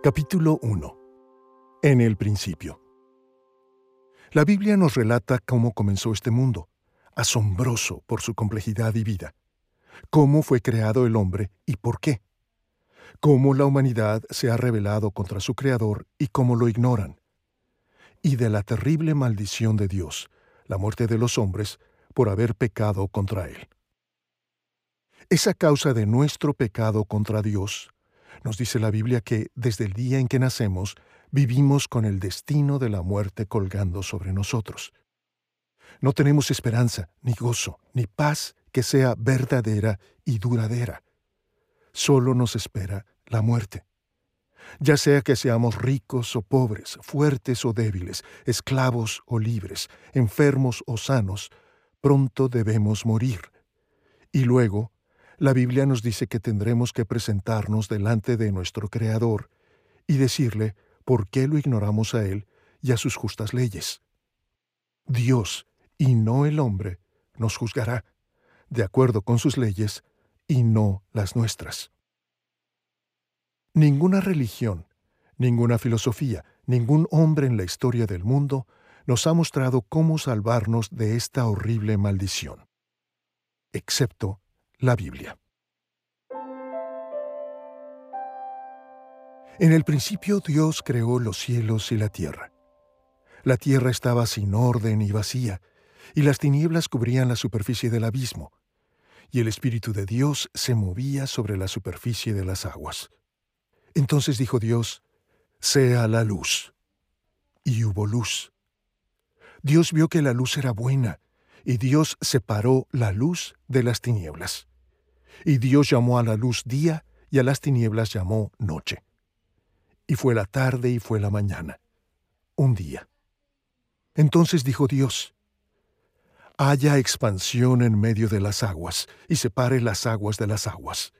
Capítulo 1 En el principio. La Biblia nos relata cómo comenzó este mundo, asombroso por su complejidad y vida, cómo fue creado el hombre y por qué, cómo la humanidad se ha rebelado contra su Creador y cómo lo ignoran, y de la terrible maldición de Dios, la muerte de los hombres, por haber pecado contra Él. Es causa de nuestro pecado contra Dios nos dice la Biblia que desde el día en que nacemos vivimos con el destino de la muerte colgando sobre nosotros. No tenemos esperanza, ni gozo, ni paz que sea verdadera y duradera. Solo nos espera la muerte. Ya sea que seamos ricos o pobres, fuertes o débiles, esclavos o libres, enfermos o sanos, pronto debemos morir. Y luego la Biblia nos dice que tendremos que presentarnos delante de nuestro Creador y decirle por qué lo ignoramos a Él y a sus justas leyes. Dios, y no el hombre, nos juzgará, de acuerdo con sus leyes, y no las nuestras. Ninguna religión, ninguna filosofía, ningún hombre en la historia del mundo nos ha mostrado cómo salvarnos de esta horrible maldición, excepto la Biblia. En el principio Dios creó los cielos y la tierra. La tierra estaba sin orden y vacía, y las tinieblas cubrían la superficie del abismo, y el Espíritu de Dios se movía sobre la superficie de las aguas. Entonces dijo Dios, sea la luz. Y hubo luz. Dios vio que la luz era buena, y Dios separó la luz de las tinieblas. Y Dios llamó a la luz día y a las tinieblas llamó noche. Y fue la tarde y fue la mañana, un día. Entonces dijo Dios, haya expansión en medio de las aguas y separe las aguas de las aguas.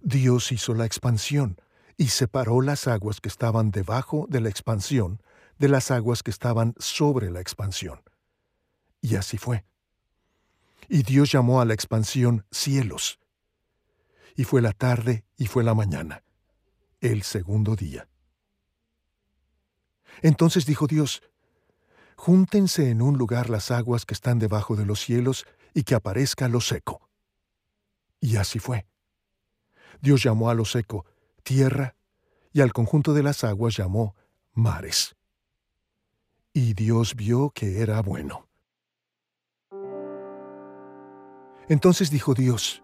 Dios hizo la expansión y separó las aguas que estaban debajo de la expansión de las aguas que estaban sobre la expansión. Y así fue. Y Dios llamó a la expansión cielos. Y fue la tarde y fue la mañana, el segundo día. Entonces dijo Dios, Júntense en un lugar las aguas que están debajo de los cielos y que aparezca lo seco. Y así fue. Dios llamó a lo seco tierra y al conjunto de las aguas llamó mares. Y Dios vio que era bueno. Entonces dijo Dios,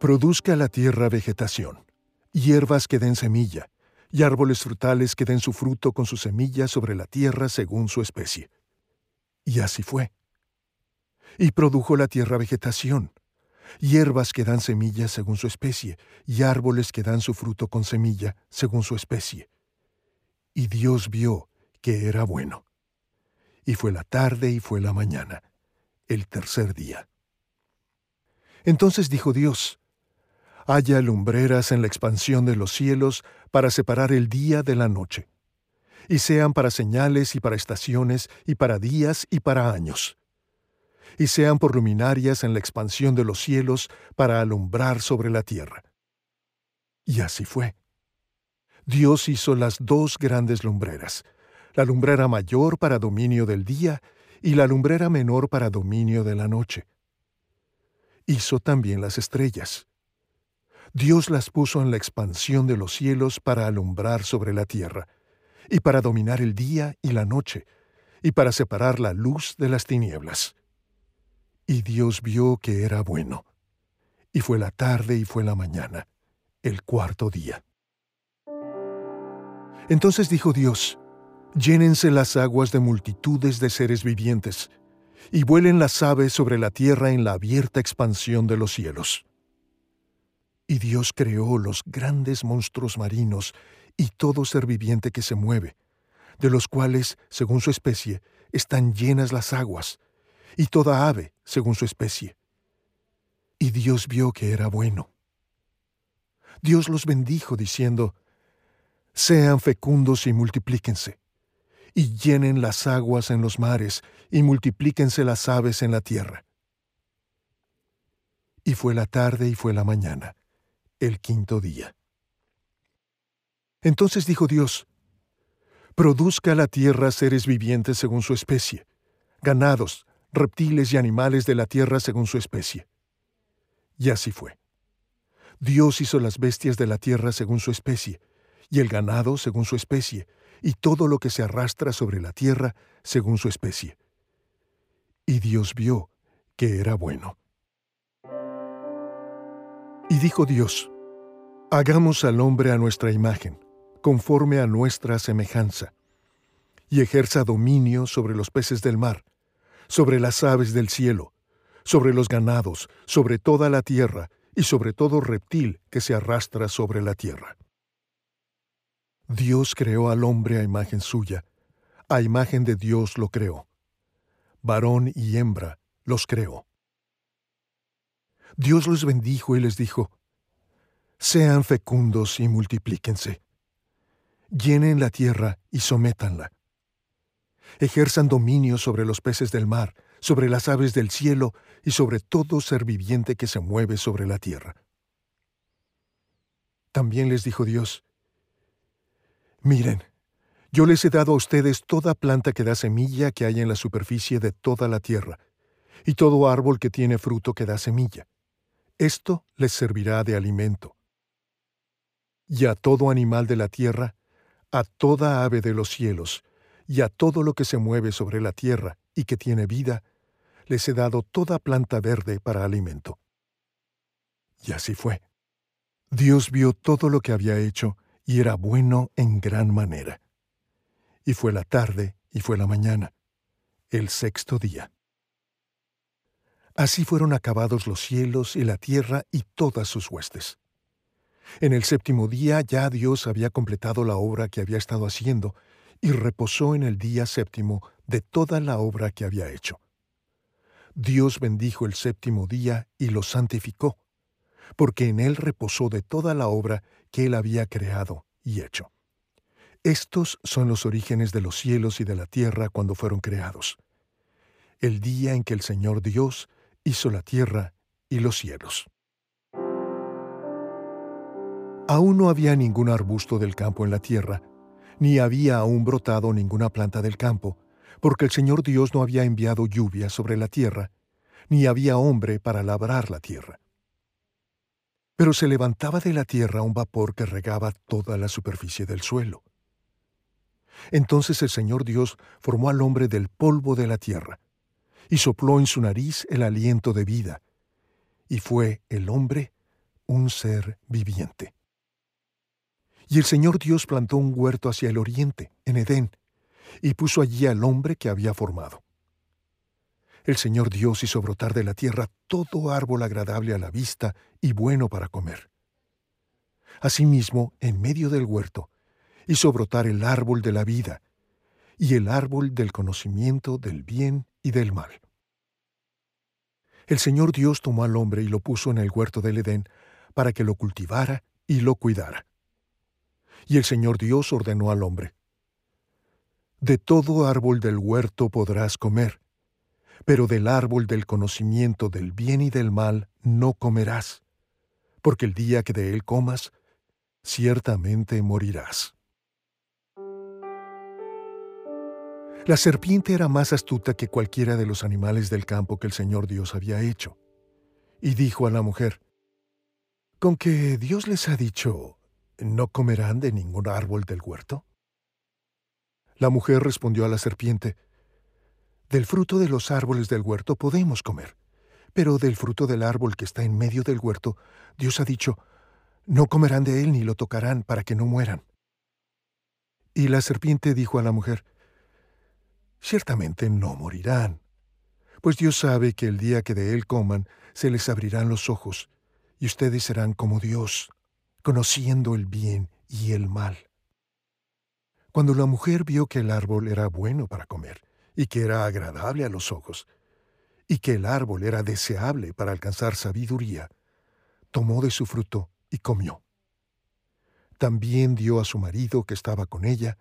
Produzca la tierra vegetación, hierbas que den semilla, y árboles frutales que den su fruto con su semilla sobre la tierra según su especie. Y así fue. Y produjo la tierra vegetación, hierbas que dan semilla según su especie, y árboles que dan su fruto con semilla según su especie. Y Dios vio que era bueno. Y fue la tarde y fue la mañana, el tercer día. Entonces dijo Dios, haya lumbreras en la expansión de los cielos para separar el día de la noche, y sean para señales y para estaciones y para días y para años, y sean por luminarias en la expansión de los cielos para alumbrar sobre la tierra. Y así fue. Dios hizo las dos grandes lumbreras, la lumbrera mayor para dominio del día y la lumbrera menor para dominio de la noche hizo también las estrellas. Dios las puso en la expansión de los cielos para alumbrar sobre la tierra, y para dominar el día y la noche, y para separar la luz de las tinieblas. Y Dios vio que era bueno. Y fue la tarde y fue la mañana, el cuarto día. Entonces dijo Dios, Llénense las aguas de multitudes de seres vivientes, y vuelen las aves sobre la tierra en la abierta expansión de los cielos. Y Dios creó los grandes monstruos marinos y todo ser viviente que se mueve, de los cuales, según su especie, están llenas las aguas, y toda ave, según su especie. Y Dios vio que era bueno. Dios los bendijo diciendo, Sean fecundos y multiplíquense y llenen las aguas en los mares, y multiplíquense las aves en la tierra. Y fue la tarde y fue la mañana, el quinto día. Entonces dijo Dios, Produzca la tierra seres vivientes según su especie, ganados, reptiles y animales de la tierra según su especie. Y así fue. Dios hizo las bestias de la tierra según su especie, y el ganado según su especie, y todo lo que se arrastra sobre la tierra según su especie. Y Dios vio que era bueno. Y dijo Dios, Hagamos al hombre a nuestra imagen, conforme a nuestra semejanza, y ejerza dominio sobre los peces del mar, sobre las aves del cielo, sobre los ganados, sobre toda la tierra, y sobre todo reptil que se arrastra sobre la tierra. Dios creó al hombre a imagen suya, a imagen de Dios lo creó. Varón y hembra los creó. Dios los bendijo y les dijo, Sean fecundos y multiplíquense. Llenen la tierra y sométanla. Ejerzan dominio sobre los peces del mar, sobre las aves del cielo y sobre todo ser viviente que se mueve sobre la tierra. También les dijo Dios, Miren, yo les he dado a ustedes toda planta que da semilla que hay en la superficie de toda la tierra, y todo árbol que tiene fruto que da semilla. Esto les servirá de alimento y a todo animal de la tierra, a toda ave de los cielos, y a todo lo que se mueve sobre la tierra y que tiene vida, les he dado toda planta verde para alimento. Y así fue. Dios vio todo lo que había hecho, y era bueno en gran manera. Y fue la tarde y fue la mañana, el sexto día. Así fueron acabados los cielos y la tierra y todas sus huestes. En el séptimo día ya Dios había completado la obra que había estado haciendo y reposó en el día séptimo de toda la obra que había hecho. Dios bendijo el séptimo día y lo santificó, porque en él reposó de toda la obra que él había creado y hecho. Estos son los orígenes de los cielos y de la tierra cuando fueron creados. El día en que el Señor Dios hizo la tierra y los cielos. Aún no había ningún arbusto del campo en la tierra, ni había aún brotado ninguna planta del campo, porque el Señor Dios no había enviado lluvia sobre la tierra, ni había hombre para labrar la tierra. Pero se levantaba de la tierra un vapor que regaba toda la superficie del suelo. Entonces el Señor Dios formó al hombre del polvo de la tierra, y sopló en su nariz el aliento de vida, y fue el hombre un ser viviente. Y el Señor Dios plantó un huerto hacia el oriente, en Edén, y puso allí al hombre que había formado. El Señor Dios hizo brotar de la tierra todo árbol agradable a la vista y bueno para comer. Asimismo, en medio del huerto, hizo brotar el árbol de la vida y el árbol del conocimiento del bien y del mal. El Señor Dios tomó al hombre y lo puso en el huerto del Edén para que lo cultivara y lo cuidara. Y el Señor Dios ordenó al hombre, De todo árbol del huerto podrás comer, pero del árbol del conocimiento del bien y del mal no comerás, porque el día que de él comas, ciertamente morirás. La serpiente era más astuta que cualquiera de los animales del campo que el Señor Dios había hecho. Y dijo a la mujer, Con que Dios les ha dicho, ¿no comerán de ningún árbol del huerto? La mujer respondió a la serpiente, Del fruto de los árboles del huerto podemos comer, pero del fruto del árbol que está en medio del huerto, Dios ha dicho, No comerán de él ni lo tocarán para que no mueran. Y la serpiente dijo a la mujer, Ciertamente no morirán, pues Dios sabe que el día que de él coman se les abrirán los ojos, y ustedes serán como Dios, conociendo el bien y el mal. Cuando la mujer vio que el árbol era bueno para comer, y que era agradable a los ojos, y que el árbol era deseable para alcanzar sabiduría, tomó de su fruto y comió. También dio a su marido que estaba con ella,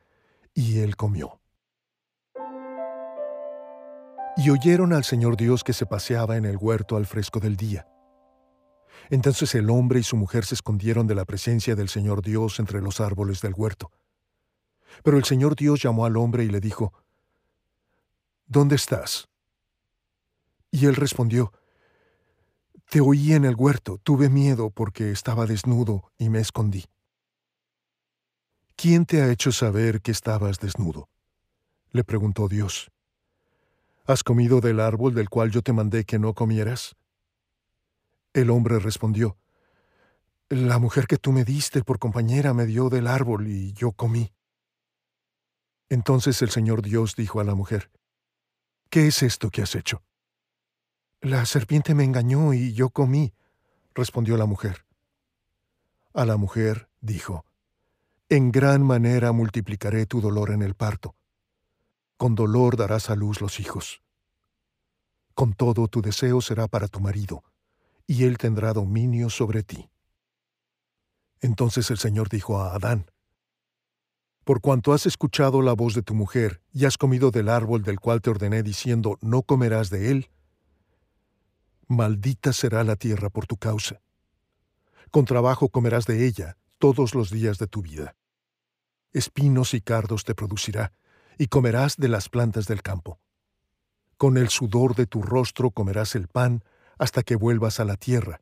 y él comió. Y oyeron al Señor Dios que se paseaba en el huerto al fresco del día Entonces el hombre y su mujer se escondieron de la presencia del Señor Dios entre los árboles del huerto. Pero el Señor Dios llamó al hombre y le dijo, ¿Dónde estás? Y él respondió, Te oí en el huerto, tuve miedo porque estaba desnudo y me escondí. ¿Quién te ha hecho saber que estabas desnudo? le preguntó Dios. ¿Has comido del árbol del cual yo te mandé que no comieras? El hombre respondió, La mujer que tú me diste por compañera me dio del árbol y yo comí. Entonces el Señor Dios dijo a la mujer, ¿Qué es esto que has hecho? La serpiente me engañó y yo comí, respondió la mujer. A la mujer dijo, En gran manera multiplicaré tu dolor en el parto. Con dolor darás a luz los hijos. Con todo tu deseo será para tu marido y él tendrá dominio sobre ti. Entonces el Señor dijo a Adán, Por cuanto has escuchado la voz de tu mujer y has comido del árbol del cual te ordené diciendo, no comerás de él, maldita será la tierra por tu causa. Con trabajo comerás de ella todos los días de tu vida. Espinos y cardos te producirá, y comerás de las plantas del campo. Con el sudor de tu rostro comerás el pan, hasta que vuelvas a la tierra,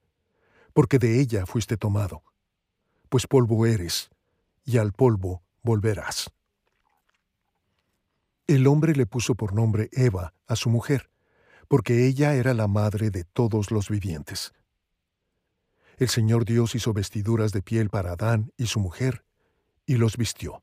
porque de ella fuiste tomado, pues polvo eres, y al polvo volverás. El hombre le puso por nombre Eva a su mujer, porque ella era la madre de todos los vivientes. El Señor Dios hizo vestiduras de piel para Adán y su mujer, y los vistió.